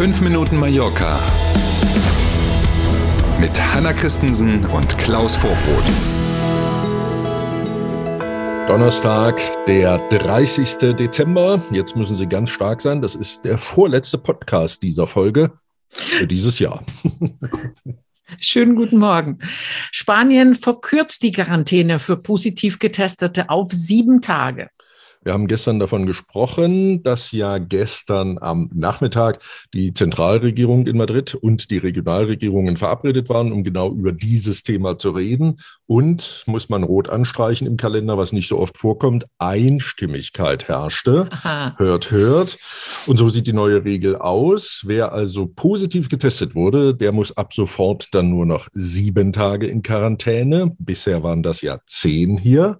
5 Minuten Mallorca mit Hanna Christensen und Klaus Vorbrot. Donnerstag, der 30. Dezember. Jetzt müssen Sie ganz stark sein. Das ist der vorletzte Podcast dieser Folge für dieses Jahr. Schönen guten Morgen. Spanien verkürzt die Quarantäne für positiv Getestete auf sieben Tage. Wir haben gestern davon gesprochen, dass ja gestern am Nachmittag die Zentralregierung in Madrid und die Regionalregierungen verabredet waren, um genau über dieses Thema zu reden. Und, muss man rot anstreichen im Kalender, was nicht so oft vorkommt, Einstimmigkeit herrschte. Aha. Hört, hört. Und so sieht die neue Regel aus. Wer also positiv getestet wurde, der muss ab sofort dann nur noch sieben Tage in Quarantäne. Bisher waren das ja zehn hier.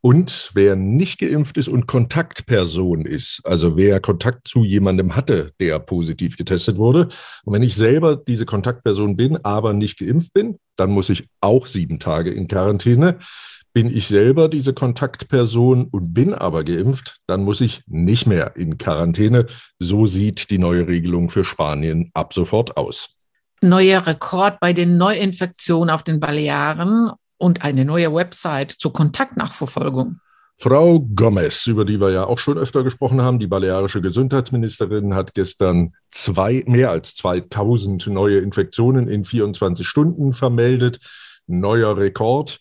Und wer nicht geimpft ist und Kontaktperson ist, also wer Kontakt zu jemandem hatte, der positiv getestet wurde, und wenn ich selber diese Kontaktperson bin, aber nicht geimpft bin, dann muss ich auch sieben Tage in Quarantäne. Bin ich selber diese Kontaktperson und bin aber geimpft, dann muss ich nicht mehr in Quarantäne. So sieht die neue Regelung für Spanien ab sofort aus. Neuer Rekord bei den Neuinfektionen auf den Balearen und eine neue Website zur Kontaktnachverfolgung. Frau Gomez, über die wir ja auch schon öfter gesprochen haben, die balearische Gesundheitsministerin, hat gestern zwei, mehr als 2000 neue Infektionen in 24 Stunden vermeldet. Neuer Rekord.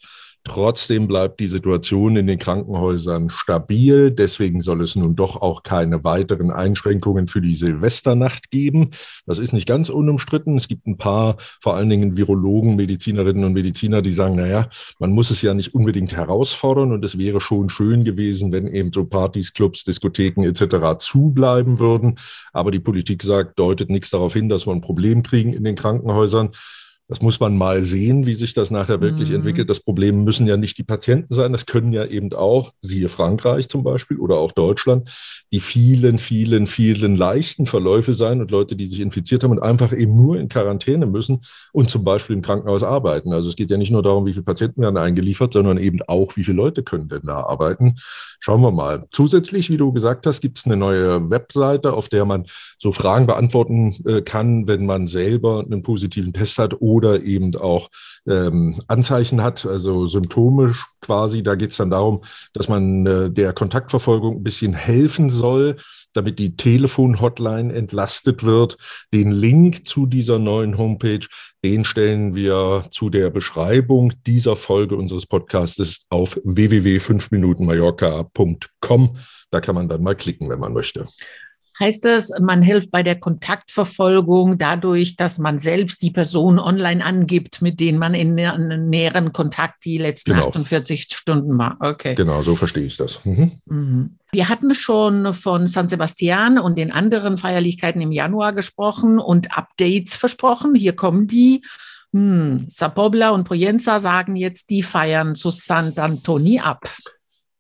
Trotzdem bleibt die Situation in den Krankenhäusern stabil. Deswegen soll es nun doch auch keine weiteren Einschränkungen für die Silvesternacht geben. Das ist nicht ganz unumstritten. Es gibt ein paar, vor allen Dingen Virologen, Medizinerinnen und Mediziner, die sagen, naja, man muss es ja nicht unbedingt herausfordern und es wäre schon schön gewesen, wenn eben so Partys, Clubs, Diskotheken etc. zubleiben würden. Aber die Politik sagt, deutet nichts darauf hin, dass wir ein Problem kriegen in den Krankenhäusern. Das muss man mal sehen, wie sich das nachher wirklich mhm. entwickelt. Das Problem müssen ja nicht die Patienten sein, das können ja eben auch, siehe Frankreich zum Beispiel oder auch Deutschland, die vielen, vielen, vielen leichten Verläufe sein und Leute, die sich infiziert haben und einfach eben nur in Quarantäne müssen und zum Beispiel im Krankenhaus arbeiten. Also es geht ja nicht nur darum, wie viele Patienten werden eingeliefert, sondern eben auch, wie viele Leute können denn da arbeiten. Schauen wir mal. Zusätzlich, wie du gesagt hast, gibt es eine neue Webseite, auf der man so Fragen beantworten äh, kann, wenn man selber einen positiven Test hat oder eben auch ähm, Anzeichen hat, also Symptome quasi. Da geht es dann darum, dass man äh, der Kontaktverfolgung ein bisschen helfen soll, damit die Telefon-Hotline entlastet wird. Den Link zu dieser neuen Homepage, den stellen wir zu der Beschreibung dieser Folge unseres Podcasts auf www.5minutenmallorca.com. Da kann man dann mal klicken, wenn man möchte. Heißt das, man hilft bei der Kontaktverfolgung dadurch, dass man selbst die Person online angibt, mit denen man in näheren Kontakt die letzten genau. 48 Stunden war? Okay. Genau, so verstehe ich das. Mhm. Mhm. Wir hatten schon von San Sebastian und den anderen Feierlichkeiten im Januar gesprochen und Updates versprochen. Hier kommen die. Hm, Sapobla und Poyenza sagen jetzt, die feiern zu Sant Antoni ab.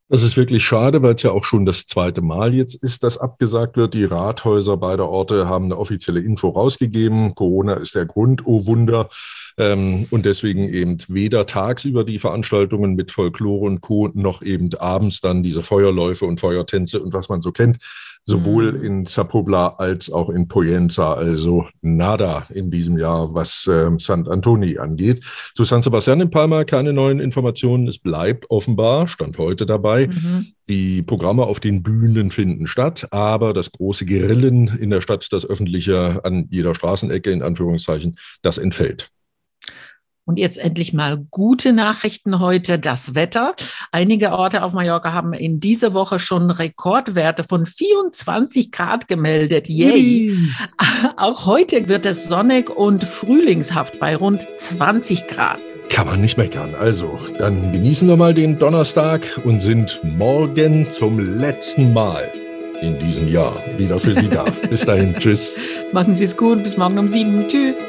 Das ist wirklich schade, weil es ja auch schon das zweite Mal jetzt ist, dass abgesagt wird. Die Rathäuser beider Orte haben eine offizielle Info rausgegeben. Corona ist der Grund, oh Wunder. Ähm, und deswegen eben weder tagsüber die Veranstaltungen mit Folklore und Co. noch eben abends dann diese Feuerläufe und Feuertänze und was man so kennt, sowohl mhm. in Zapobla als auch in Poyenza. Also nada in diesem Jahr, was äh, St. Antoni angeht. Zu San Sebastian in Palma keine neuen Informationen. Es bleibt offenbar, stand heute dabei. Mhm. Die Programme auf den Bühnen finden statt, aber das große Grillen in der Stadt, das öffentliche an jeder Straßenecke in Anführungszeichen, das entfällt. Und jetzt endlich mal gute Nachrichten heute. Das Wetter. Einige Orte auf Mallorca haben in dieser Woche schon Rekordwerte von 24 Grad gemeldet. Yay! Mm. Auch heute wird es sonnig und frühlingshaft bei rund 20 Grad. Kann man nicht meckern. Also, dann genießen wir mal den Donnerstag und sind morgen zum letzten Mal in diesem Jahr wieder für Sie da. Bis dahin, tschüss. Machen Sie es gut, bis morgen um sieben. Tschüss.